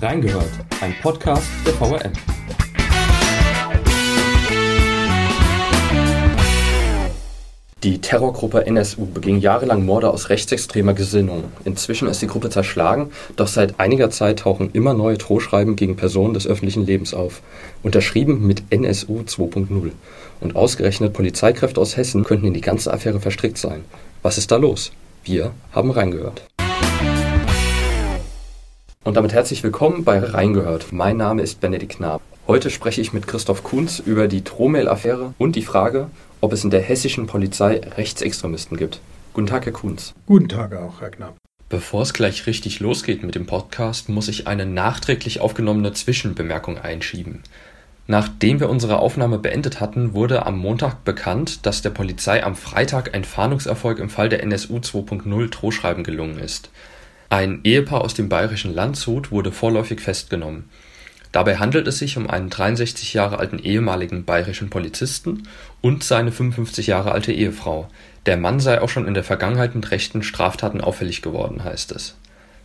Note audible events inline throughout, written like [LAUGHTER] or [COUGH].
Reingehört, ein Podcast der VRM. Die Terrorgruppe NSU beging jahrelang Morde aus rechtsextremer Gesinnung. Inzwischen ist die Gruppe zerschlagen, doch seit einiger Zeit tauchen immer neue Drohschreiben gegen Personen des öffentlichen Lebens auf, unterschrieben mit NSU 2.0. Und ausgerechnet Polizeikräfte aus Hessen könnten in die ganze Affäre verstrickt sein. Was ist da los? Wir haben reingehört. Und damit herzlich willkommen bei Reingehört. Mein Name ist Benedikt Knaab. Heute spreche ich mit Christoph Kunz über die Drohmail-Affäre und die Frage, ob es in der hessischen Polizei Rechtsextremisten gibt. Guten Tag, Herr Kunz. Guten Tag auch, Herr Knapp. Bevor es gleich richtig losgeht mit dem Podcast, muss ich eine nachträglich aufgenommene Zwischenbemerkung einschieben. Nachdem wir unsere Aufnahme beendet hatten, wurde am Montag bekannt, dass der Polizei am Freitag ein Fahndungserfolg im Fall der NSU 2.0 Drohschreiben gelungen ist. Ein Ehepaar aus dem bayerischen Landshut wurde vorläufig festgenommen. Dabei handelt es sich um einen 63 Jahre alten ehemaligen bayerischen Polizisten und seine 55 Jahre alte Ehefrau. Der Mann sei auch schon in der Vergangenheit mit rechten Straftaten auffällig geworden, heißt es.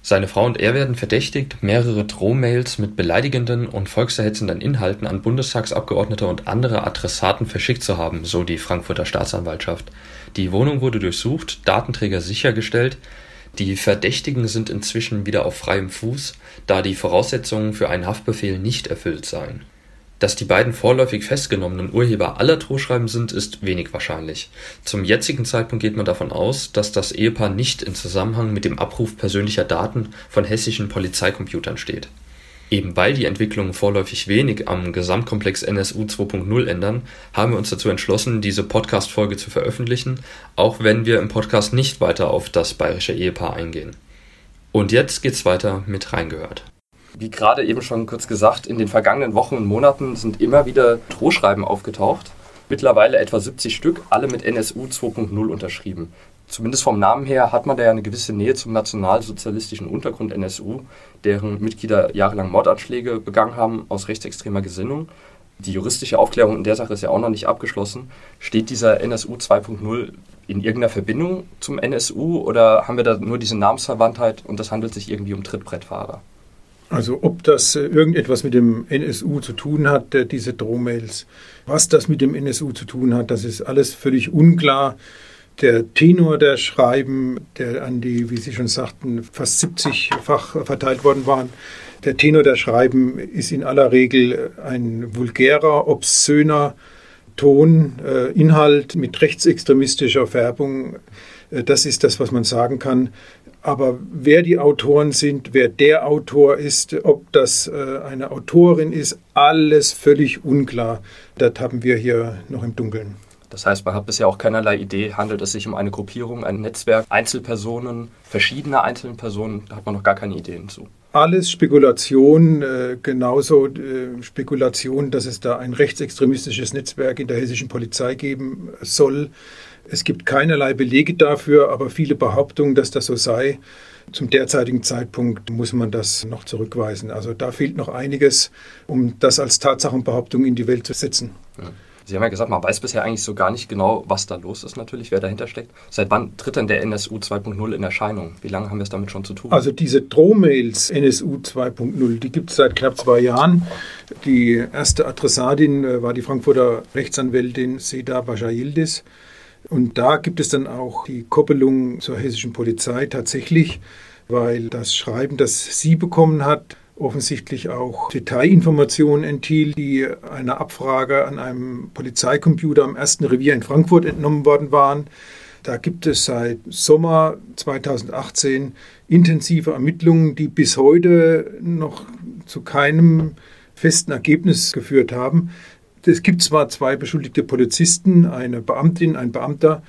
Seine Frau und er werden verdächtigt, mehrere Drohmails mit beleidigenden und volkserhetzenden Inhalten an Bundestagsabgeordnete und andere Adressaten verschickt zu haben, so die Frankfurter Staatsanwaltschaft. Die Wohnung wurde durchsucht, Datenträger sichergestellt, die Verdächtigen sind inzwischen wieder auf freiem Fuß, da die Voraussetzungen für einen Haftbefehl nicht erfüllt seien. Dass die beiden vorläufig festgenommenen Urheber aller Drohschreiben sind, ist wenig wahrscheinlich. Zum jetzigen Zeitpunkt geht man davon aus, dass das Ehepaar nicht in Zusammenhang mit dem Abruf persönlicher Daten von hessischen Polizeicomputern steht Eben weil die Entwicklungen vorläufig wenig am Gesamtkomplex NSU 2.0 ändern, haben wir uns dazu entschlossen, diese Podcast-Folge zu veröffentlichen, auch wenn wir im Podcast nicht weiter auf das bayerische Ehepaar eingehen. Und jetzt geht's weiter mit Reingehört. Wie gerade eben schon kurz gesagt, in den vergangenen Wochen und Monaten sind immer wieder Drohschreiben aufgetaucht. Mittlerweile etwa 70 Stück, alle mit NSU 2.0 unterschrieben zumindest vom Namen her hat man da ja eine gewisse Nähe zum nationalsozialistischen Untergrund NSU, deren Mitglieder jahrelang Mordanschläge begangen haben aus rechtsextremer Gesinnung. Die juristische Aufklärung in der Sache ist ja auch noch nicht abgeschlossen. Steht dieser NSU 2.0 in irgendeiner Verbindung zum NSU oder haben wir da nur diese Namensverwandtheit und das handelt sich irgendwie um Trittbrettfahrer? Also ob das äh, irgendetwas mit dem NSU zu tun hat, äh, diese Drohmails, was das mit dem NSU zu tun hat, das ist alles völlig unklar der Tenor der Schreiben, der an die, wie Sie schon sagten, fast 70-fach verteilt worden waren, der Tenor der Schreiben ist in aller Regel ein vulgärer, obszöner Ton, äh, Inhalt mit rechtsextremistischer Färbung. Äh, das ist das, was man sagen kann. Aber wer die Autoren sind, wer der Autor ist, ob das äh, eine Autorin ist, alles völlig unklar. Das haben wir hier noch im Dunkeln. Das heißt, man hat bisher auch keinerlei Idee, handelt es sich um eine Gruppierung, ein Netzwerk, Einzelpersonen, verschiedene einzelne Personen, da hat man noch gar keine Ideen zu. Alles Spekulation, äh, genauso äh, Spekulation, dass es da ein rechtsextremistisches Netzwerk in der hessischen Polizei geben soll. Es gibt keinerlei Belege dafür, aber viele Behauptungen, dass das so sei. Zum derzeitigen Zeitpunkt muss man das noch zurückweisen. Also da fehlt noch einiges, um das als Tatsachenbehauptung in die Welt zu setzen. Ja. Sie haben ja gesagt, man weiß bisher eigentlich so gar nicht genau, was da los ist natürlich, wer dahinter steckt. Seit wann tritt denn der NSU 2.0 in Erscheinung? Wie lange haben wir es damit schon zu tun? Also diese Drohmails NSU 2.0, die gibt es seit knapp zwei Jahren. Die erste Adressatin äh, war die Frankfurter Rechtsanwältin Seda Bajayildis. Und da gibt es dann auch die Koppelung zur hessischen Polizei tatsächlich, weil das Schreiben, das sie bekommen hat, offensichtlich auch Detailinformationen enthielt, die einer Abfrage an einem Polizeicomputer am ersten Revier in Frankfurt entnommen worden waren. Da gibt es seit Sommer 2018 intensive Ermittlungen, die bis heute noch zu keinem festen Ergebnis geführt haben. Es gibt zwar zwei beschuldigte Polizisten, eine Beamtin, ein Beamter,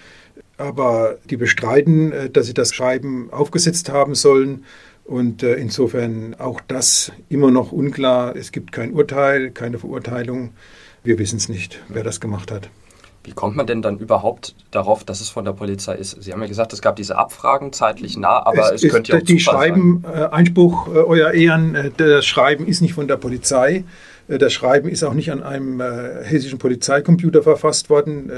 aber die bestreiten, äh, dass sie das Schreiben aufgesetzt haben sollen. Und äh, insofern auch das immer noch unklar. Es gibt kein Urteil, keine Verurteilung. Wir wissen es nicht, wer das gemacht hat. Wie kommt man denn dann überhaupt darauf, dass es von der Polizei ist? Sie haben ja gesagt, es gab diese Abfragen zeitlich nah, aber es, es könnte ja auch Die Zufall schreiben, äh, Einspruch, äh, Euer Ehren, äh, das Schreiben ist nicht von der Polizei. Äh, das Schreiben ist auch nicht an einem äh, hessischen Polizeicomputer verfasst worden.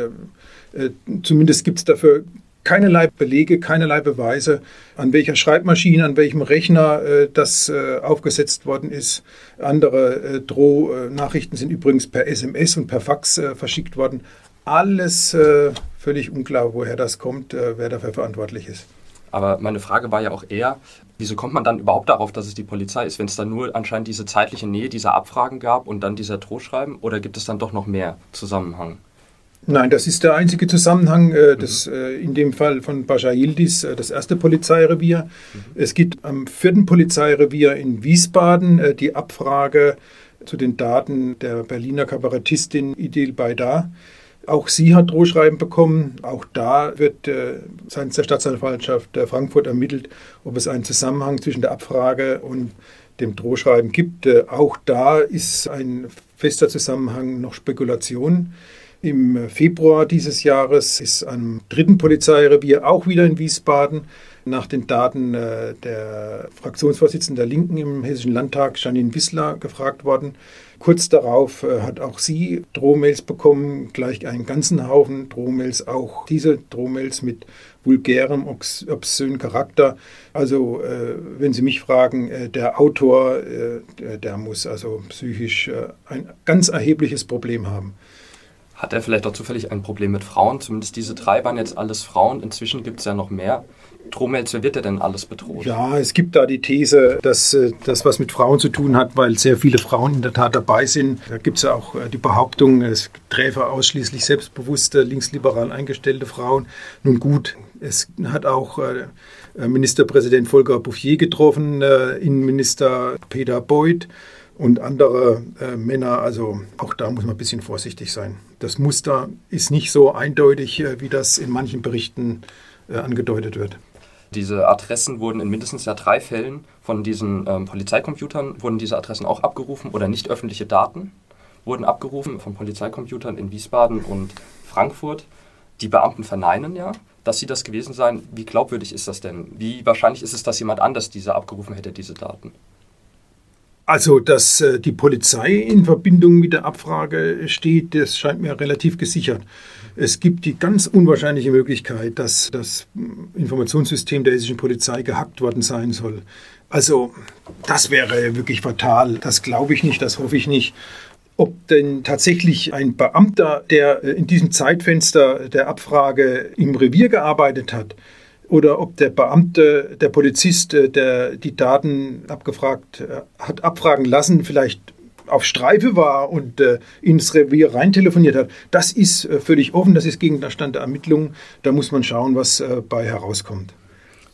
Äh, zumindest gibt es dafür keinerlei Belege, keinerlei Beweise, an welcher Schreibmaschine, an welchem Rechner äh, das äh, aufgesetzt worden ist. Andere äh, Drohnachrichten sind übrigens per SMS und per Fax äh, verschickt worden. Alles äh, völlig unklar, woher das kommt, äh, wer dafür verantwortlich ist. Aber meine Frage war ja auch eher, wieso kommt man dann überhaupt darauf, dass es die Polizei ist, wenn es dann nur anscheinend diese zeitliche Nähe dieser Abfragen gab und dann dieser Drohschreiben? Oder gibt es dann doch noch mehr Zusammenhang? Nein, das ist der einzige Zusammenhang, äh, das, äh, in dem Fall von Bascha Yildiz, äh, das erste Polizeirevier. Mhm. Es gibt am vierten Polizeirevier in Wiesbaden äh, die Abfrage zu den Daten der Berliner Kabarettistin Idil Baydar. Auch sie hat Drohschreiben bekommen. Auch da wird äh, seitens der Staatsanwaltschaft Frankfurt ermittelt, ob es einen Zusammenhang zwischen der Abfrage und dem Drohschreiben gibt. Äh, auch da ist ein fester Zusammenhang noch Spekulation. Im Februar dieses Jahres ist am dritten Polizeirevier auch wieder in Wiesbaden nach den Daten äh, der Fraktionsvorsitzenden der Linken im Hessischen Landtag, Janine Wissler, gefragt worden. Kurz darauf äh, hat auch sie Drohmails bekommen, gleich einen ganzen Haufen Drohmails, auch diese Drohmails mit vulgärem, obszönen Charakter. Also, äh, wenn Sie mich fragen, der Autor, der muss also psychisch ein ganz erhebliches Problem haben. Hat er vielleicht auch zufällig ein Problem mit Frauen? Zumindest diese drei waren jetzt alles Frauen. Inzwischen gibt es ja noch mehr. Tromels, wer wird er denn alles bedroht? Ja, es gibt da die These, dass äh, das was mit Frauen zu tun hat, weil sehr viele Frauen in der Tat dabei sind. Da gibt es ja auch äh, die Behauptung, es träfe ausschließlich selbstbewusste, linksliberal eingestellte Frauen. Nun gut, es hat auch äh, Ministerpräsident Volker Bouffier getroffen, Innenminister Peter Beuth und andere äh, Männer. Also auch da muss man ein bisschen vorsichtig sein. Das Muster ist nicht so eindeutig, äh, wie das in manchen Berichten äh, angedeutet wird. Diese Adressen wurden in mindestens ja drei Fällen von diesen ähm, Polizeicomputern, wurden diese Adressen auch abgerufen oder nicht öffentliche Daten wurden abgerufen von Polizeicomputern in Wiesbaden und Frankfurt. Die Beamten verneinen ja, dass sie das gewesen seien. Wie glaubwürdig ist das denn? Wie wahrscheinlich ist es, dass jemand anders diese abgerufen hätte, diese Daten? Also, dass äh, die Polizei in Verbindung mit der Abfrage steht, das scheint mir relativ gesichert. Es gibt die ganz unwahrscheinliche Möglichkeit, dass das Informationssystem der hessischen Polizei gehackt worden sein soll. Also, das wäre wirklich fatal. Das glaube ich nicht, das hoffe ich nicht. Ob denn tatsächlich ein Beamter, der äh, in diesem Zeitfenster der Abfrage im Revier gearbeitet hat, oder ob der Beamte, der Polizist, äh, der die Daten abgefragt äh, hat, abfragen lassen, vielleicht auf Streife war und äh, ins Revier rein telefoniert hat, das ist äh, völlig offen, das ist Gegenstand der Ermittlungen. Da muss man schauen, was äh, bei herauskommt.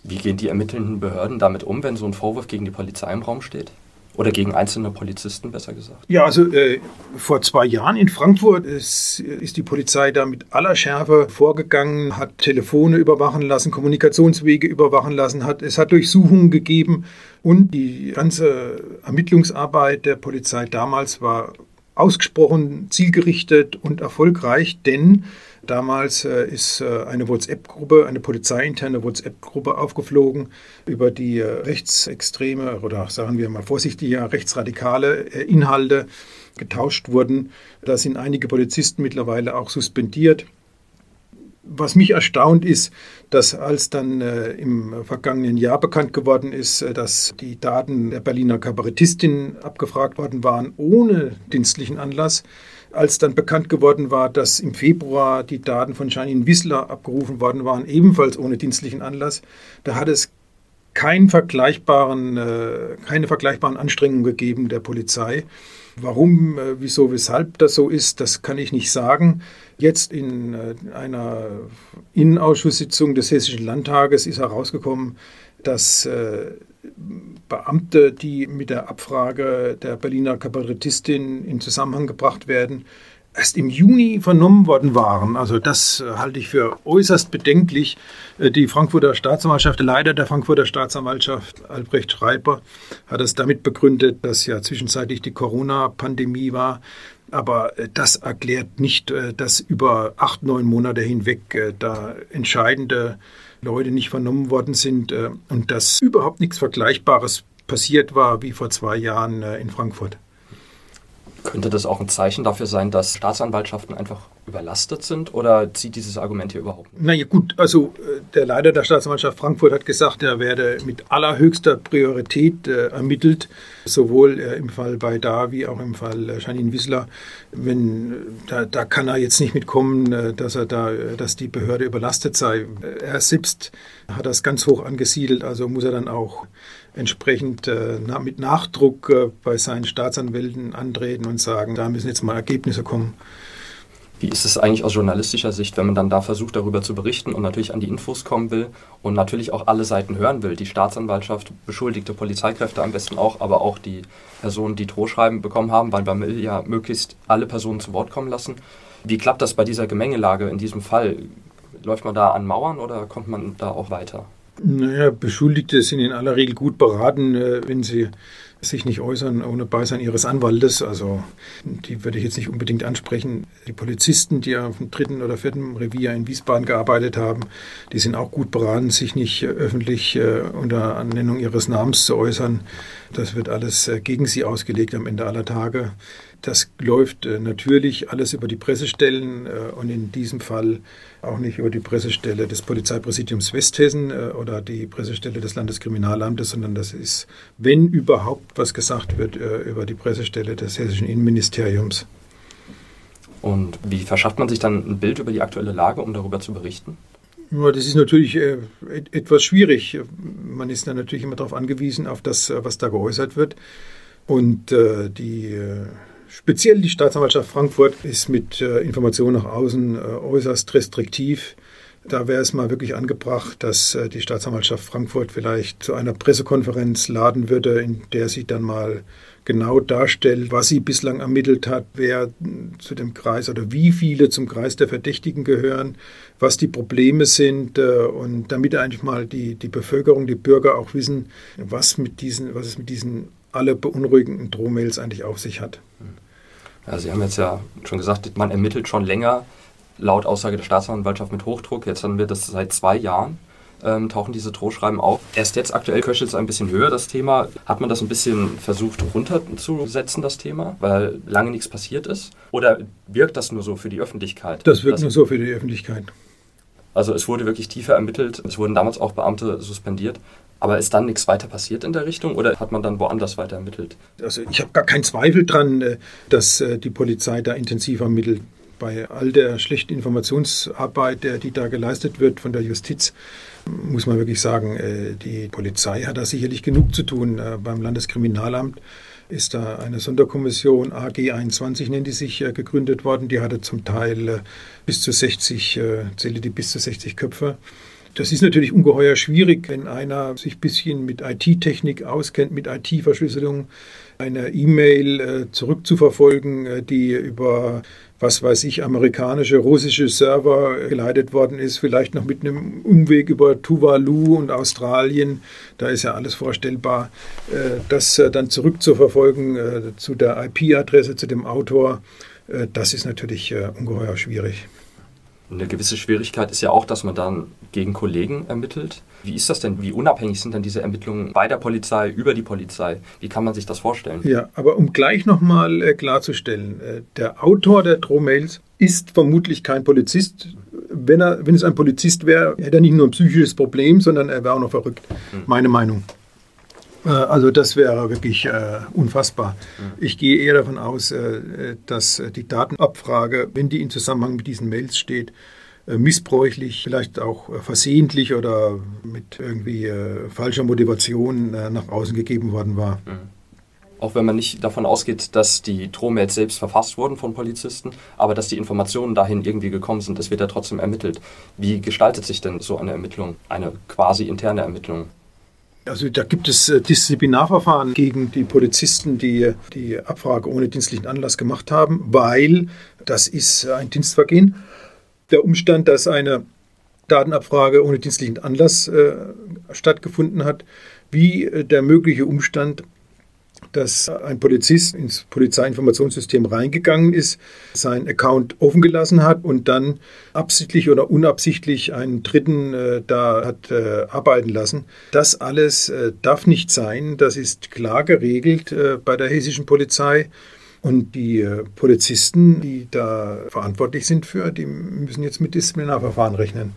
Wie gehen die ermittelnden Behörden damit um, wenn so ein Vorwurf gegen die Polizei im Raum steht? Oder gegen einzelne Polizisten, besser gesagt? Ja, also äh, vor zwei Jahren in Frankfurt ist, ist die Polizei da mit aller Schärfe vorgegangen, hat Telefone überwachen lassen, Kommunikationswege überwachen lassen, hat, es hat Durchsuchungen gegeben und die ganze Ermittlungsarbeit der Polizei damals war ausgesprochen zielgerichtet und erfolgreich, denn Damals äh, ist äh, eine WhatsApp-Gruppe, eine polizeiinterne WhatsApp-Gruppe aufgeflogen über die äh, rechtsextreme oder sagen wir mal vorsichtig, rechtsradikale Inhalte getauscht wurden. Da sind einige Polizisten mittlerweile auch suspendiert. Was mich erstaunt ist, dass als dann äh, im vergangenen Jahr bekannt geworden ist, äh, dass die Daten der Berliner Kabarettistin abgefragt worden waren ohne dienstlichen Anlass, als dann bekannt geworden war, dass im Februar die Daten von Janine Wissler abgerufen worden waren, ebenfalls ohne dienstlichen Anlass, da hat es keinen vergleichbaren, äh, keine vergleichbaren Anstrengungen gegeben der Polizei. Warum, äh, wieso, weshalb das so ist, das kann ich nicht sagen. Jetzt in äh, einer Innenausschusssitzung des Hessischen Landtages ist herausgekommen, dass Beamte, die mit der Abfrage der Berliner Kabarettistin in Zusammenhang gebracht werden, erst im Juni vernommen worden waren. Also das äh, halte ich für äußerst bedenklich. Äh, die Frankfurter Staatsanwaltschaft, der Leiter der Frankfurter Staatsanwaltschaft, Albrecht Schreiber, hat es damit begründet, dass ja zwischenzeitlich die Corona-Pandemie war. Aber äh, das erklärt nicht, dass über acht, neun Monate hinweg da entscheidende Leute nicht vernommen worden sind und dass überhaupt nichts Vergleichbares passiert war wie vor zwei Jahren in Frankfurt. Könnte das auch ein Zeichen dafür sein, dass Staatsanwaltschaften einfach überlastet sind oder zieht dieses Argument hier überhaupt nicht? Naja gut, also äh, der Leiter der Staatsanwaltschaft Frankfurt hat gesagt, er werde mit allerhöchster Priorität äh, ermittelt, sowohl äh, im Fall bei Da wie auch im Fall äh, Janine Wissler. Wenn, äh, da, da kann er jetzt nicht mitkommen, äh, dass er da, dass die Behörde überlastet sei. Er selbst hat das ganz hoch angesiedelt, also muss er dann auch entsprechend äh, mit Nachdruck äh, bei seinen Staatsanwälten antreten und sagen, da müssen jetzt mal Ergebnisse kommen. Wie ist es eigentlich aus journalistischer Sicht, wenn man dann da versucht, darüber zu berichten und natürlich an die Infos kommen will und natürlich auch alle Seiten hören will? Die Staatsanwaltschaft, beschuldigte Polizeikräfte am besten auch, aber auch die Personen, die Drohschreiben bekommen haben, weil man will ja möglichst alle Personen zu Wort kommen lassen. Wie klappt das bei dieser Gemengelage in diesem Fall? Läuft man da an Mauern oder kommt man da auch weiter? Naja, Beschuldigte sind in aller Regel gut beraten, äh, wenn sie sich nicht äußern ohne Beisein ihres Anwaltes. Also die würde ich jetzt nicht unbedingt ansprechen. Die Polizisten, die auf dem dritten oder vierten Revier in Wiesbaden gearbeitet haben, die sind auch gut beraten, sich nicht äh, öffentlich äh, unter Annennung ihres Namens zu äußern. Das wird alles gegen sie ausgelegt am Ende aller Tage. Das läuft äh, natürlich alles über die Pressestellen äh, und in diesem Fall auch nicht über die Pressestelle des Polizeipräsidiums Westhessen äh, oder die Pressestelle des Landeskriminalamtes, sondern das ist, wenn überhaupt was gesagt wird, über die Pressestelle des hessischen Innenministeriums. Und wie verschafft man sich dann ein Bild über die aktuelle Lage, um darüber zu berichten? Ja, das ist natürlich äh, etwas schwierig. Man ist dann natürlich immer darauf angewiesen, auf das, was da geäußert wird. Und äh, die Speziell die Staatsanwaltschaft Frankfurt ist mit äh, Informationen nach außen äh, äußerst restriktiv. Da wäre es mal wirklich angebracht, dass äh, die Staatsanwaltschaft Frankfurt vielleicht zu einer Pressekonferenz laden würde, in der sie dann mal genau darstellt, was sie bislang ermittelt hat, wer zu dem Kreis oder wie viele zum Kreis der Verdächtigen gehören, was die Probleme sind äh, und damit eigentlich mal die, die Bevölkerung, die Bürger auch wissen, was, mit diesen, was es mit diesen alle beunruhigenden Drohmails eigentlich auf sich hat. Ja, Sie haben jetzt ja schon gesagt, man ermittelt schon länger laut Aussage der Staatsanwaltschaft mit Hochdruck. Jetzt haben wir das seit zwei Jahren. Ähm, tauchen diese Drohschreiben auf. Erst jetzt aktuell köchelt es ein bisschen höher, das Thema. Hat man das ein bisschen versucht runterzusetzen, das Thema, weil lange nichts passiert ist? Oder wirkt das nur so für die Öffentlichkeit? Das wirkt das nur so für die Öffentlichkeit. Also es wurde wirklich tiefer ermittelt. Es wurden damals auch Beamte suspendiert. Aber ist dann nichts weiter passiert in der Richtung oder hat man dann woanders weiter ermittelt? Also ich habe gar keinen Zweifel dran, äh, dass äh, die Polizei da intensiv ermittelt. Bei all der schlechten Informationsarbeit, die da geleistet wird von der Justiz, muss man wirklich sagen, äh, die Polizei hat da sicherlich genug zu tun. Beim Landeskriminalamt ist da eine Sonderkommission, AG 21 nennt die sich, gegründet worden. Die hatte zum Teil bis zu 60, zählte die bis zu 60 Köpfe. Das ist natürlich ungeheuer schwierig, wenn einer sich ein bisschen mit IT-Technik auskennt, mit IT-Verschlüsselung, eine E-Mail äh, zurückzuverfolgen, äh, die über was weiß ich, amerikanische, russische Server geleitet worden ist, vielleicht noch mit einem Umweg über Tuvalu und Australien, da ist ja alles vorstellbar, äh, das dann zurückzuverfolgen zu der IP-Adresse, zu dem Autor, das ist natürlich ungeheuer schwierig. Eine gewisse Schwierigkeit ist ja auch, dass man dann gegen Kollegen ermittelt. Wie ist das denn? Wie unabhängig sind denn diese Ermittlungen bei der Polizei, über die Polizei? Wie kann man sich das vorstellen? Ja, aber um gleich nochmal äh, klarzustellen, äh, der Autor der Drohmails ist vermutlich kein Polizist. Wenn, er, wenn es ein Polizist wäre, hätte er nicht nur ein psychisches Problem, sondern er wäre auch noch verrückt. Hm. Meine Meinung. Äh, also das wäre wirklich äh, unfassbar. Ich gehe eher davon aus, äh, dass die Datenabfrage, wenn die in Zusammenhang mit diesen Mails steht, äh, missbräuchlich, vielleicht auch äh, versehentlich oder mit irgendwie äh, falscher Motivation nach außen gegeben worden war. Mhm. Auch wenn man nicht davon ausgeht, dass die Drohmails selbst verfasst wurden von Polizisten, aber dass die Informationen dahin irgendwie gekommen sind, es wird ja trotzdem ermittelt. Wie gestaltet sich denn so eine Ermittlung, eine quasi interne Ermittlung? Also da gibt es äh, Disziplinarverfahren gegen die Polizisten, die die Abfrage ohne dienstlichen Anlass gemacht haben, weil das ist ein Dienstvergehen. Der Umstand, dass eine Datenabfrage ohne dienstlichen Anlass äh, stattgefunden hat, wie äh, der mögliche Umstand, dass ein Polizist ins Polizeiinformationssystem reingegangen ist, seinen Account offen gelassen hat und dann absichtlich oder unabsichtlich einen Dritten äh, da hat äh, arbeiten lassen. Das alles äh, darf nicht sein. Das ist klar geregelt äh, bei der hessischen Polizei. Und die Polizisten, die da verantwortlich sind für, die müssen jetzt mit Disziplinarverfahren rechnen.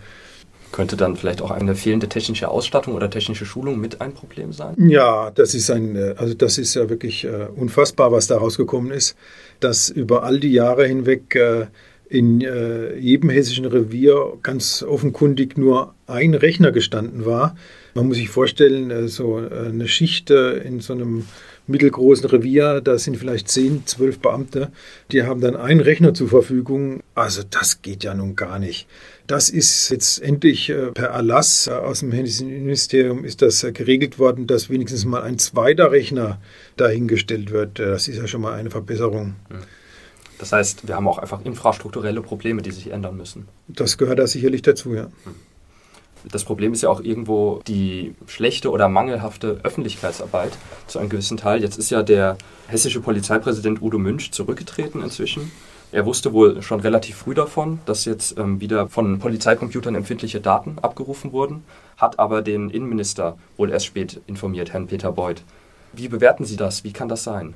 Könnte dann vielleicht auch eine fehlende technische Ausstattung oder technische Schulung mit ein Problem sein? Ja, das ist ein, äh, also das ist ja wirklich äh, unfassbar, was da rausgekommen ist, dass über all die Jahre hinweg äh, in jedem hessischen Revier ganz offenkundig nur ein Rechner gestanden war. Man muss sich vorstellen, so eine Schicht in so einem mittelgroßen Revier, da sind vielleicht zehn, zwölf Beamte, die haben dann einen Rechner zur Verfügung. Also das geht ja nun gar nicht. Das ist jetzt endlich äh, per Erlass äh, aus dem Hessischen Ministerium ist das äh, geregelt worden, dass wenigstens mal ein zweiter Rechner dahingestellt wird. Das ist ja schon mal eine Verbesserung. Hm. Das heißt, wir haben auch einfach infrastrukturelle Probleme, die sich ändern müssen. Das gehört da sicherlich dazu, ja. Hm. Das Problem ist ja auch irgendwo die schlechte oder mangelhafte Öffentlichkeitsarbeit zu einem gewissen Teil. Jetzt ist ja der hessische Polizeipräsident Udo Münch zurückgetreten inzwischen. Er wusste wohl schon relativ früh davon, dass jetzt ähm, wieder von Polizeicomputern empfindliche Daten abgerufen wurden, hat aber den Innenminister wohl erst spät informiert, Herrn Peter Beuth. Wie bewerten Sie das? Wie kann das sein?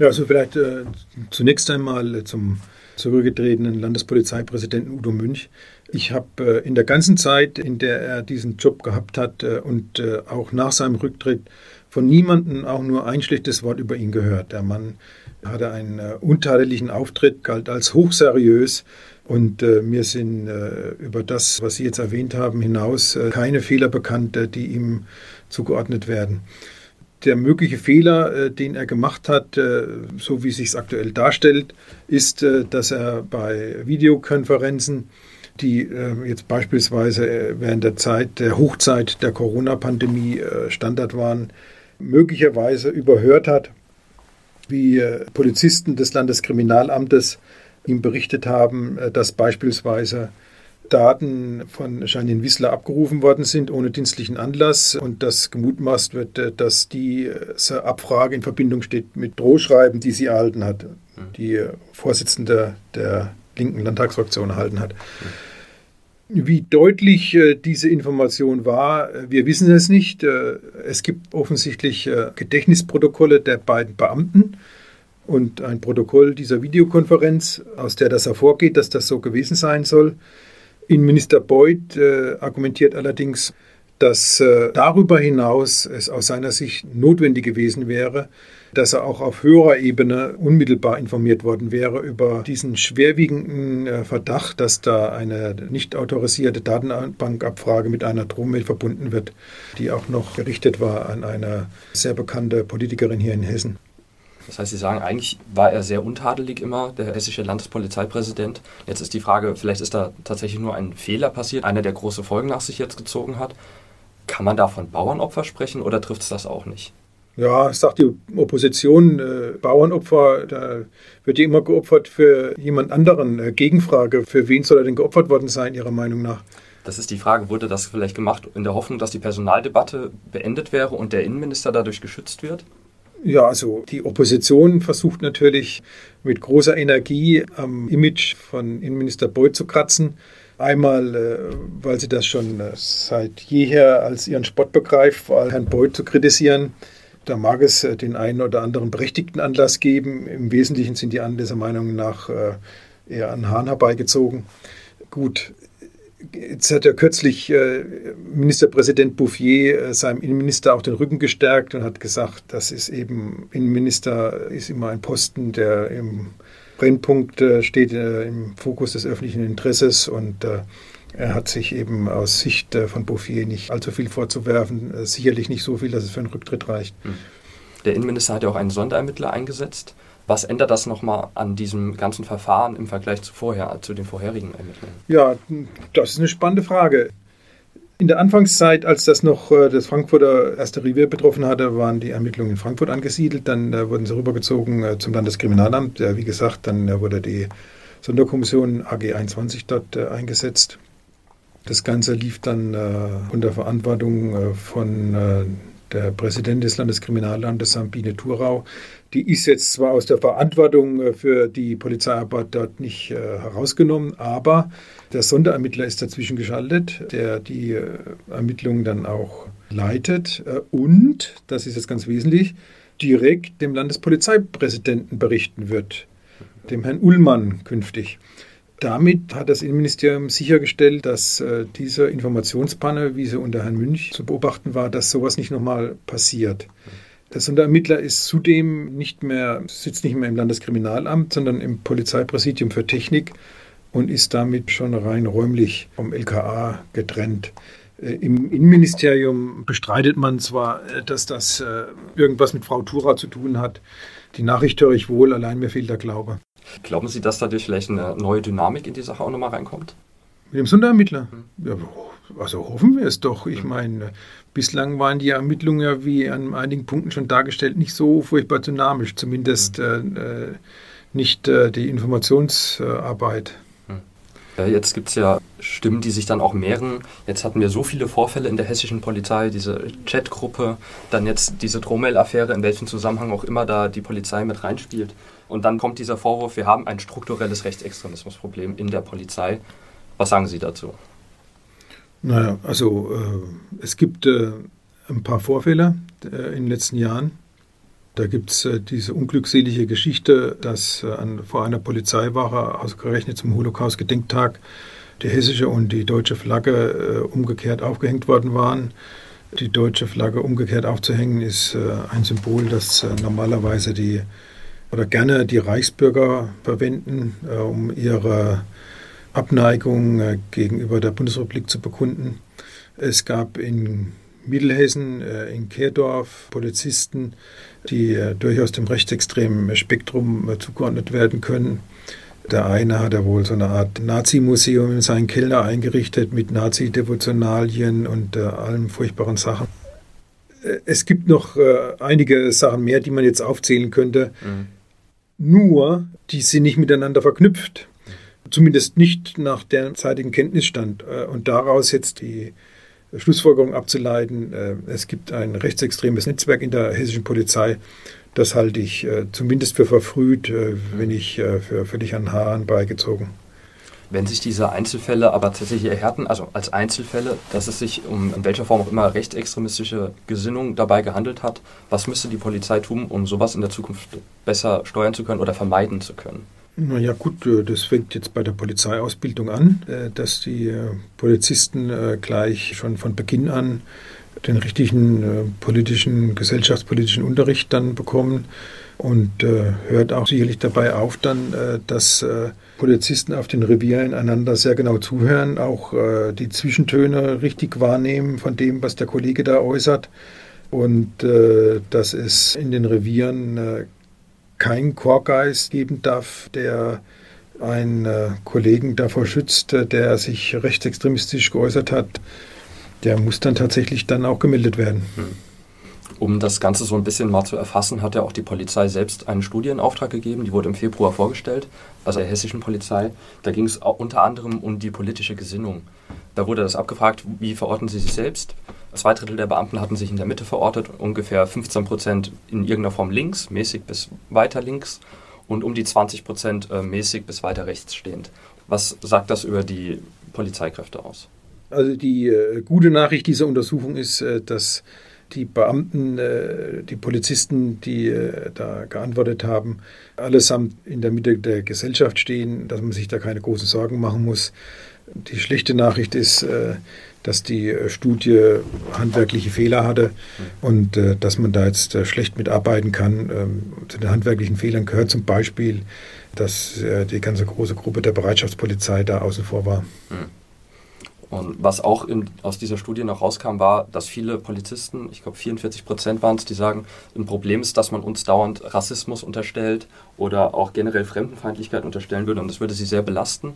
Ja, also vielleicht äh, zunächst einmal äh, zum zurückgetretenen Landespolizeipräsidenten Udo Münch. Ich habe äh, in der ganzen Zeit, in der er diesen Job gehabt hat äh, und äh, auch nach seinem Rücktritt von niemandem auch nur ein schlechtes Wort über ihn gehört. Der Mann hatte einen äh, untadeligen Auftritt, galt als hochseriös und äh, mir sind äh, über das, was Sie jetzt erwähnt haben, hinaus äh, keine Fehler bekannt, äh, die ihm zugeordnet werden. Der mögliche Fehler, äh, den er gemacht hat, so wie es sich aktuell darstellt, ist, dass er bei Videokonferenzen die jetzt beispielsweise äh, während der Zeit der Hochzeit der Corona-Pandemie Standard waren, möglicherweise überhört hat, wie Polizisten des Landeskriminalamtes ihm berichtet haben, dass beispielsweise Daten von Janine Wissler abgerufen worden sind ohne dienstlichen Anlass und dass gemutmaßt wird, dass diese Abfrage in Verbindung steht mit Drohschreiben, die sie erhalten hat, die Vorsitzende der linken Landtagsfraktion erhalten hat. Wie deutlich äh, diese Information war, äh, wir wissen es nicht. Äh, es gibt offensichtlich äh, Gedächtnisprotokolle der beiden Beamten und ein Protokoll dieser Videokonferenz, aus der das hervorgeht, dass das so gewesen sein soll. Innenminister Beuth äh, argumentiert allerdings, dass äh, darüber hinaus es aus seiner Sicht notwendig gewesen wäre, dass er auch auf höherer Ebene unmittelbar informiert worden wäre über diesen schwerwiegenden äh, Verdacht, dass da eine nicht autorisierte Datenbankabfrage mit einer Drohmail verbunden wird, die auch noch gerichtet war an eine sehr bekannte Politikerin hier in Hessen. Das heißt, Sie sagen, eigentlich war er sehr untadelig immer, der hessische Landespolizeipräsident. Jetzt ist die Frage, vielleicht ist da tatsächlich nur ein Fehler passiert, einer, der große Folgen nach sich jetzt gezogen hat. Kann man da von Bauernopfer sprechen oder trifft es das auch nicht? Ja, sagt die Opposition, äh, Bauernopfer, da wird ja immer geopfert für jemand anderen. Äh, Gegenfrage, für wen soll er denn geopfert worden sein, Ihrer Meinung nach? Das ist die Frage, wurde das vielleicht gemacht in der Hoffnung, dass die Personaldebatte beendet wäre und der Innenminister dadurch geschützt wird? Ja, also die Opposition versucht natürlich mit großer Energie am Image von Innenminister Beuth zu kratzen. Einmal, äh, weil sie das schon äh, seit jeher als ihren Spott begreift, vor allem Herrn Beuth zu kritisieren. Da mag es äh, den einen oder anderen berechtigten Anlass geben. Im Wesentlichen sind die Anlässe Meinung nach äh, eher an Hahn herbeigezogen. Gut, Jetzt hat ja kürzlich äh, Ministerpräsident Bouffier seinem Innenminister auch den Rücken gestärkt und hat gesagt, das ist eben, Innenminister ist immer ein Posten, der im Brennpunkt steht, im Fokus des öffentlichen Interesses und er hat sich eben aus Sicht äh, von Bouffier nicht allzu viel vorzuwerfen. Äh, sicherlich nicht so viel, dass es für einen Rücktritt reicht. Hm. Der Innenminister hat ja auch einen Sonderermittler eingesetzt. Was ändert das nochmal an diesem ganzen Verfahren im Vergleich zu vorher, zu den vorherigen Ermittlungen? Ja, das ist eine spannende Frage. In der Anfangszeit, als das noch äh, das Frankfurter erste Revier betroffen hatte, waren die Ermittlungen in Frankfurt angesiedelt. Dann wurden sie rübergezogen zum Landeskriminalamt. wie gesagt, dann wurde die Sonderkommission AG 21 dort eingesetzt. Das Ganze lief dann äh, unter Verantwortung äh, von äh, der Präsidentin des Landeskriminallandes Sabine Thurau. Die ist jetzt zwar aus der Verantwortung äh, für die Polizeiarbeit dort nicht äh, herausgenommen, aber der Sonderermittler ist dazwischen geschaltet, der die äh, Ermittlungen dann auch leitet und, das ist jetzt ganz wesentlich, direkt dem Landespolizeipräsidenten berichten wird, dem Herrn Ullmann künftig. Damit hat das Innenministerium sichergestellt, dass äh, diese Informationspanne, wie sie unter Herrn Münch zu beobachten war, dass sowas nicht nochmal passiert. Der Sonderermittler ist zudem nicht mehr, sitzt nicht mehr im Landeskriminalamt, sondern im Polizeipräsidium für Technik und ist damit schon rein räumlich vom LKA getrennt. Äh, Im Innenministerium bestreitet man zwar, äh, dass das äh, irgendwas mit Frau Tura zu tun hat. Die Nachricht höre ich wohl, allein mir fehlt der Glaube. Glauben Sie, dass dadurch vielleicht eine neue Dynamik in die Sache auch nochmal reinkommt? Mit dem Sonderermittler? Mhm. Ja, also hoffen wir es doch. Ich mhm. meine, bislang waren die Ermittlungen ja wie an einigen Punkten schon dargestellt nicht so furchtbar dynamisch, zumindest mhm. äh, nicht äh, die Informationsarbeit. Jetzt gibt es ja Stimmen, die sich dann auch mehren. Jetzt hatten wir so viele Vorfälle in der hessischen Polizei, diese Chatgruppe, dann jetzt diese Drohmail-Affäre, in welchem Zusammenhang auch immer da die Polizei mit reinspielt. Und dann kommt dieser Vorwurf, wir haben ein strukturelles Rechtsextremismusproblem in der Polizei. Was sagen Sie dazu? Naja, also äh, es gibt äh, ein paar Vorfälle äh, in den letzten Jahren. Da gibt es äh, diese unglückselige Geschichte, dass äh, an, vor einer Polizeiwache, ausgerechnet zum Holocaust-Gedenktag, die hessische und die deutsche Flagge äh, umgekehrt aufgehängt worden waren. Die deutsche Flagge umgekehrt aufzuhängen ist ein Symbol, das normalerweise die oder gerne die Reichsbürger verwenden, um ihre Abneigung gegenüber der Bundesrepublik zu bekunden. Es gab in Mittelhessen, äh, in Kehrdorf, Polizisten, die durchaus dem rechtsextremen Spektrum zugeordnet werden können. Der eine hat ja wohl so eine Art Nazi-Museum in seinen Keller eingerichtet mit Nazi-Devotionalien und äh, allen furchtbaren Sachen. Es gibt noch äh, einige Sachen mehr, die man jetzt aufzählen könnte. Mhm. Nur, die sind nicht miteinander verknüpft. Zumindest nicht nach der zeitigen Kenntnisstand. Äh, und daraus jetzt die Schlussfolgerung abzuleiten, äh, es gibt ein rechtsextremes Netzwerk in der hessischen Polizei, das halte ich äh, zumindest für verfrüht, wenn nicht für völlig an Haaren beigezogen. Wenn sich diese Einzelfälle aber tatsächlich erhärten, also als Einzelfälle, dass es sich um in welcher Form auch immer rechtsextremistische Gesinnung dabei gehandelt hat, was müsste die Polizei tun, um sowas in der Zukunft besser steuern zu können oder vermeiden zu können? Naja gut, äh, das fängt jetzt bei der Polizeiausbildung an, äh, dass die äh, Polizisten gleich schon von Beginn an den richtigen politischen, gesellschaftspolitischen Unterricht dann bekommen und hört auch sicherlich dabei auf dann, dass Polizisten auf den Revieren einander sehr genau zuhören, auch die Zwischentöne richtig wahrnehmen von dem, was der Kollege da äußert. Und dass es in den Revieren keinen Chorgeist geben darf, der einen äh, Kollegen davor schützt, äh, der sich rechtsextremistisch geäußert hat. Der muss dann tatsächlich dann auch gemeldet werden. Hm. Um das Ganze so ein bisschen mal zu erfassen, hat ja auch die Polizei selbst einen Studienauftrag gegeben. Die wurde im Februar vorgestellt, also der hessischen Polizei. Da ging es unter anderem um die politische Gesinnung. Da wurde das abgefragt, wie verorten Sie sich selbst? Zwei Drittel der Beamten hatten sich in der Mitte verortet, ungefähr 15 Prozent in irgendeiner Form links, mäßig bis weiter links und um die 20 Prozent äh, mäßig bis weiter rechts stehend. Was sagt das über die Polizeikräfte aus? Also die äh, gute Nachricht dieser Untersuchung ist, äh, dass die Beamten, äh, die Polizisten, die äh, da geantwortet haben, allesamt in der Mitte der Gesellschaft stehen, dass man sich da keine großen Sorgen machen muss. Die schlechte Nachricht ist, äh, dass die Studie handwerkliche Fehler hatte und dass man da jetzt schlecht mitarbeiten kann. Ähm, zu den handwerklichen Fehlern gehört zum Beispiel, dass die ganze große Gruppe der Bereitschaftspolizei da außen vor war. Mhm. Und was auch in, aus dieser Studie noch rauskam, war, dass viele Polizisten, ich glaube 44 Prozent waren es, die sagen, ein Problem ist, dass man uns dauernd Rassismus unterstellt oder auch generell Fremdenfeindlichkeit unterstellen würde und das würde sie sehr belasten.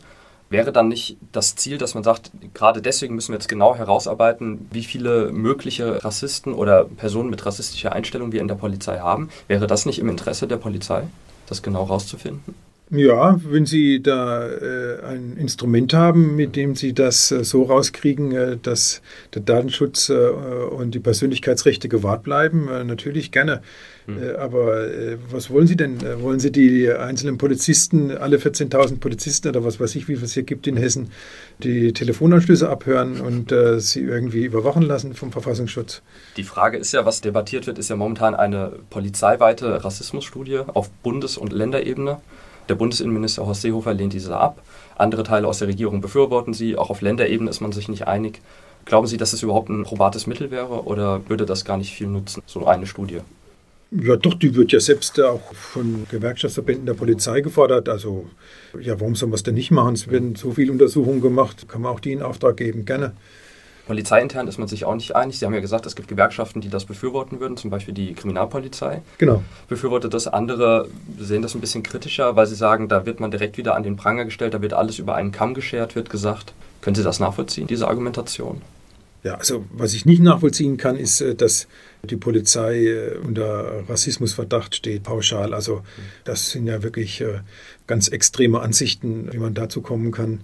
Wäre dann nicht das Ziel, dass man sagt, gerade deswegen müssen wir jetzt genau herausarbeiten, wie viele mögliche Rassisten oder Personen mit rassistischer Einstellung wir in der Polizei haben? Wäre das nicht im Interesse der Polizei, das genau herauszufinden? Ja, wenn Sie da äh, ein Instrument haben, mit dem Sie das äh, so rauskriegen, äh, dass der Datenschutz äh, und die Persönlichkeitsrechte gewahrt bleiben, äh, natürlich gerne. Mhm. aber was wollen Sie denn? wollen Sie die einzelnen Polizisten, alle 14.000 Polizisten oder was weiß ich, wie viel es hier gibt in Hessen, die Telefonanschlüsse abhören und sie irgendwie überwachen lassen vom Verfassungsschutz? Die Frage ist ja, was debattiert wird, ist ja momentan eine polizeiweite Rassismusstudie auf Bundes- und Länderebene. Der Bundesinnenminister Horst Seehofer lehnt diese ab. Andere Teile aus der Regierung befürworten sie. Auch auf Länderebene ist man sich nicht einig. Glauben Sie, dass es überhaupt ein probates Mittel wäre oder würde das gar nicht viel nutzen, so eine Studie? Ja, doch, die wird ja selbst auch von Gewerkschaftsverbänden der Polizei gefordert. Also, ja, warum soll man es denn nicht machen? Es werden so viele Untersuchungen gemacht, kann man auch die in Auftrag geben, gerne. Polizeiintern ist man sich auch nicht einig. Sie haben ja gesagt, es gibt Gewerkschaften, die das befürworten würden, zum Beispiel die Kriminalpolizei. Genau. Befürwortet das. Andere sehen das ein bisschen kritischer, weil sie sagen, da wird man direkt wieder an den Pranger gestellt, da wird alles über einen Kamm geschert, wird gesagt. Können Sie das nachvollziehen, diese Argumentation? Ja, also was ich nicht nachvollziehen kann, ist, äh, dass die Polizei äh, unter Rassismusverdacht steht, pauschal. Also das sind ja wirklich äh, ganz extreme Ansichten, wie man dazu kommen kann.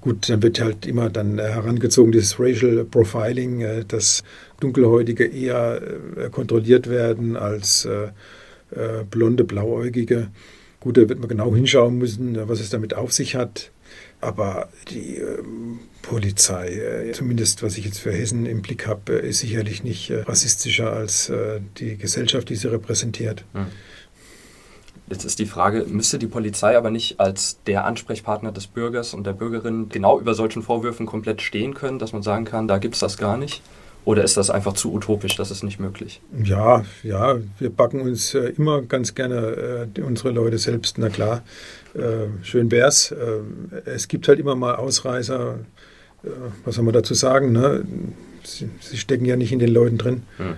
Gut, dann wird halt immer dann herangezogen dieses Racial Profiling, dass Dunkelhäutige eher kontrolliert werden als blonde, blauäugige. Gut, da wird man genau hinschauen müssen, was es damit auf sich hat. Aber die ähm, Polizei, zumindest was ich jetzt für Hessen im Blick habe, ist sicherlich nicht rassistischer als die Gesellschaft, die sie repräsentiert. Hm. Jetzt ist die Frage, müsste die Polizei aber nicht als der Ansprechpartner des Bürgers und der Bürgerin genau über solchen Vorwürfen komplett stehen können, dass man sagen kann, da gibt es das gar nicht? Oder ist das einfach zu utopisch, das ist nicht möglich? Ja, ja, wir backen uns äh, immer ganz gerne äh, unsere Leute selbst, na klar. Äh, schön wär's. Äh, es gibt halt immer mal Ausreißer. Äh, was soll man dazu sagen? Ne? Sie, sie, stecken ja nicht in den Leuten drin. Hm.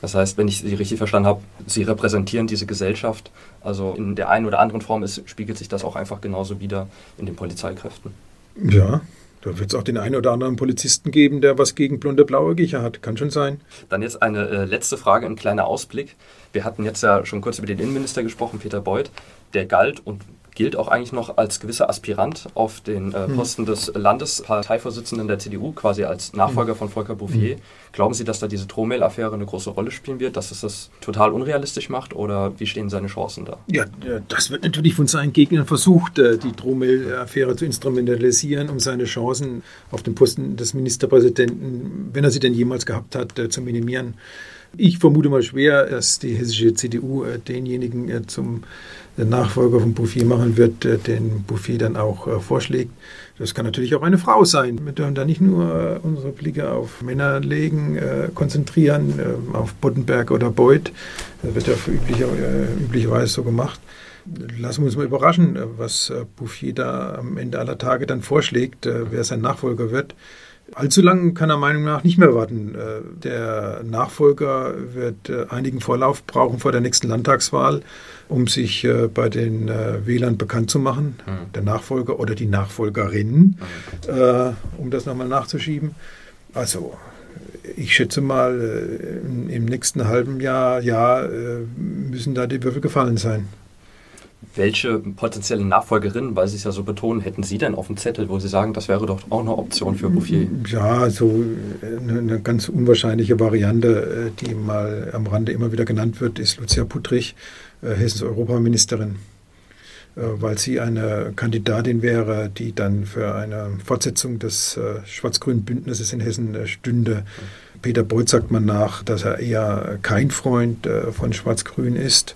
Das heißt, wenn ich Sie richtig verstanden habe, Sie repräsentieren diese Gesellschaft. Also in der einen oder anderen Form ist, spiegelt sich das auch einfach genauso wieder in den Polizeikräften. Ja, da wird es auch den einen oder anderen Polizisten geben, der was gegen blonde Blauäugige hat. Kann schon sein. Dann jetzt eine äh, letzte Frage, ein kleiner Ausblick. Wir hatten jetzt ja schon kurz über den Innenminister gesprochen, Peter Beuth. Der galt und gilt auch eigentlich noch als gewisser Aspirant auf den äh, hm. Posten des Landesparteivorsitzenden der CDU, quasi als Nachfolger hm. von Volker Bouffier. Hm. Glauben Sie, dass da diese Drohmail-Affäre eine große Rolle spielen wird, dass es das total unrealistisch macht oder wie stehen seine Chancen da? Ja, das wird natürlich von seinen Gegnern versucht, äh, die Drohmail-Affäre zu instrumentalisieren, um seine Chancen auf dem Posten des Ministerpräsidenten, wenn er sie denn jemals gehabt hat, äh, zu minimieren. Ich vermute mal schwer, dass die hessische CDU äh, denjenigen zum Nachfolger von Bouffier machen wird, den Bouffier dann auch vorschlägt. Das kann natürlich auch eine Frau sein. Wir dürfen da nicht nur unsere Blicke auf Männer legen, konzentrieren, auf Boddenberg oder Beuth. Das wird ja üblicher, üblicherweise so gemacht. Lassen wir uns mal überraschen, was Bouffier da am Ende aller Tage dann vorschlägt, wer sein Nachfolger wird. Allzu lang kann er Meinung nach nicht mehr warten. Äh, der Nachfolger wird äh, einigen Vorlauf brauchen vor der nächsten Landtagswahl, um sich äh, bei den Wählern bekannt zu machen. Mhm. Der Nachfolger oder die Nachfolgerin, mhm. um das nochmal nachzuschieben. Also ich schätze mal, im nächsten halben Jahr, Jahr müssen da die Würfel gefallen sein. Welche potenzielle Nachfolgerin, weil Sie es ja so betonen, hätten Sie denn auf dem Zettel, wo Sie sagen, das wäre doch auch eine Option für Bouffier? Ja, so eine, eine ganz unwahrscheinliche Variante, äh, die mal am Rande immer wieder genannt wird, ist Lucia Puttrich, äh, Hessens Europaministerin, äh, weil sie eine Kandidatin wäre, die dann für eine Fortsetzung des schwarz-grünen Bündnisses in Hessen stünde. Peter Beuth sagt man nach, dass er eher kein Freund von Schwarz-Grün ist.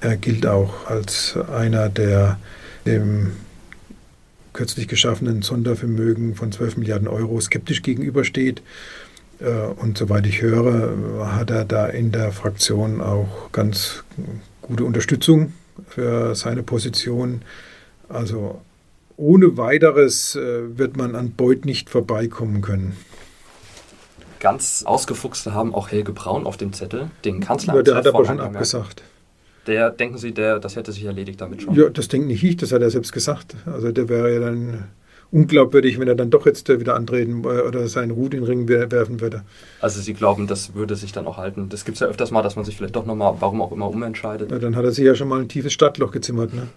Er gilt auch als einer, der dem kürzlich geschaffenen Sondervermögen von 12 Milliarden Euro skeptisch gegenübersteht. Äh, und soweit ich höre, hat er da in der Fraktion auch ganz gute Unterstützung für seine Position. Also ohne weiteres äh, wird man an Beuth nicht vorbeikommen können. Ganz ausgefuchste haben auch Helge Braun auf dem Zettel, den Kanzler. Ja, der hat aber schon abgesagt der, denken Sie, der, das hätte sich erledigt damit schon? Ja, das denke nicht ich, das hat er selbst gesagt. Also der wäre ja dann unglaubwürdig, wenn er dann doch jetzt wieder antreten äh, oder seinen Hut in den Ring werfen würde. Also Sie glauben, das würde sich dann auch halten? Das gibt es ja öfters mal, dass man sich vielleicht doch nochmal, warum auch immer, umentscheidet. Ja, dann hat er sich ja schon mal ein tiefes Stadtloch gezimmert. Ne? [LAUGHS]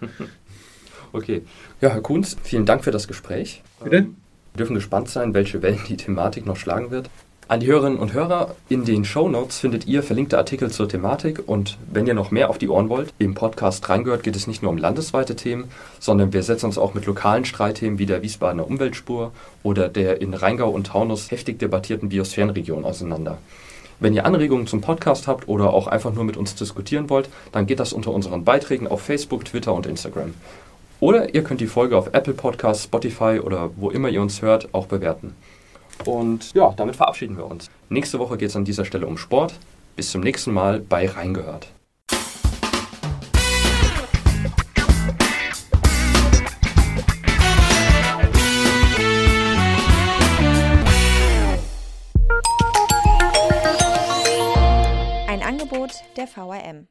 Okay. Ja, Herr Kunz, vielen Dank für das Gespräch. Bitte? Wir dürfen gespannt sein, welche Wellen die Thematik noch schlagen wird. An die Hörerinnen und Hörer, in den Show Notes findet ihr verlinkte Artikel zur Thematik und wenn ihr noch mehr auf die Ohren wollt, im Podcast reingehört, geht es nicht nur um landesweite Themen, sondern wir setzen uns auch mit lokalen Streitthemen wie der Wiesbadener Umweltspur oder der in Rheingau und Taunus heftig debattierten Biosphärenregion auseinander. Wenn ihr Anregungen zum Podcast habt oder auch einfach nur mit uns diskutieren wollt, dann geht das unter unseren Beiträgen auf Facebook, Twitter und Instagram. Oder ihr könnt die Folge auf Apple Podcasts, Spotify oder wo immer ihr uns hört, auch bewerten. Und ja, damit verabschieden wir uns. Nächste Woche geht es an dieser Stelle um Sport. Bis zum nächsten Mal bei Reingehört. Ein Angebot der VRM.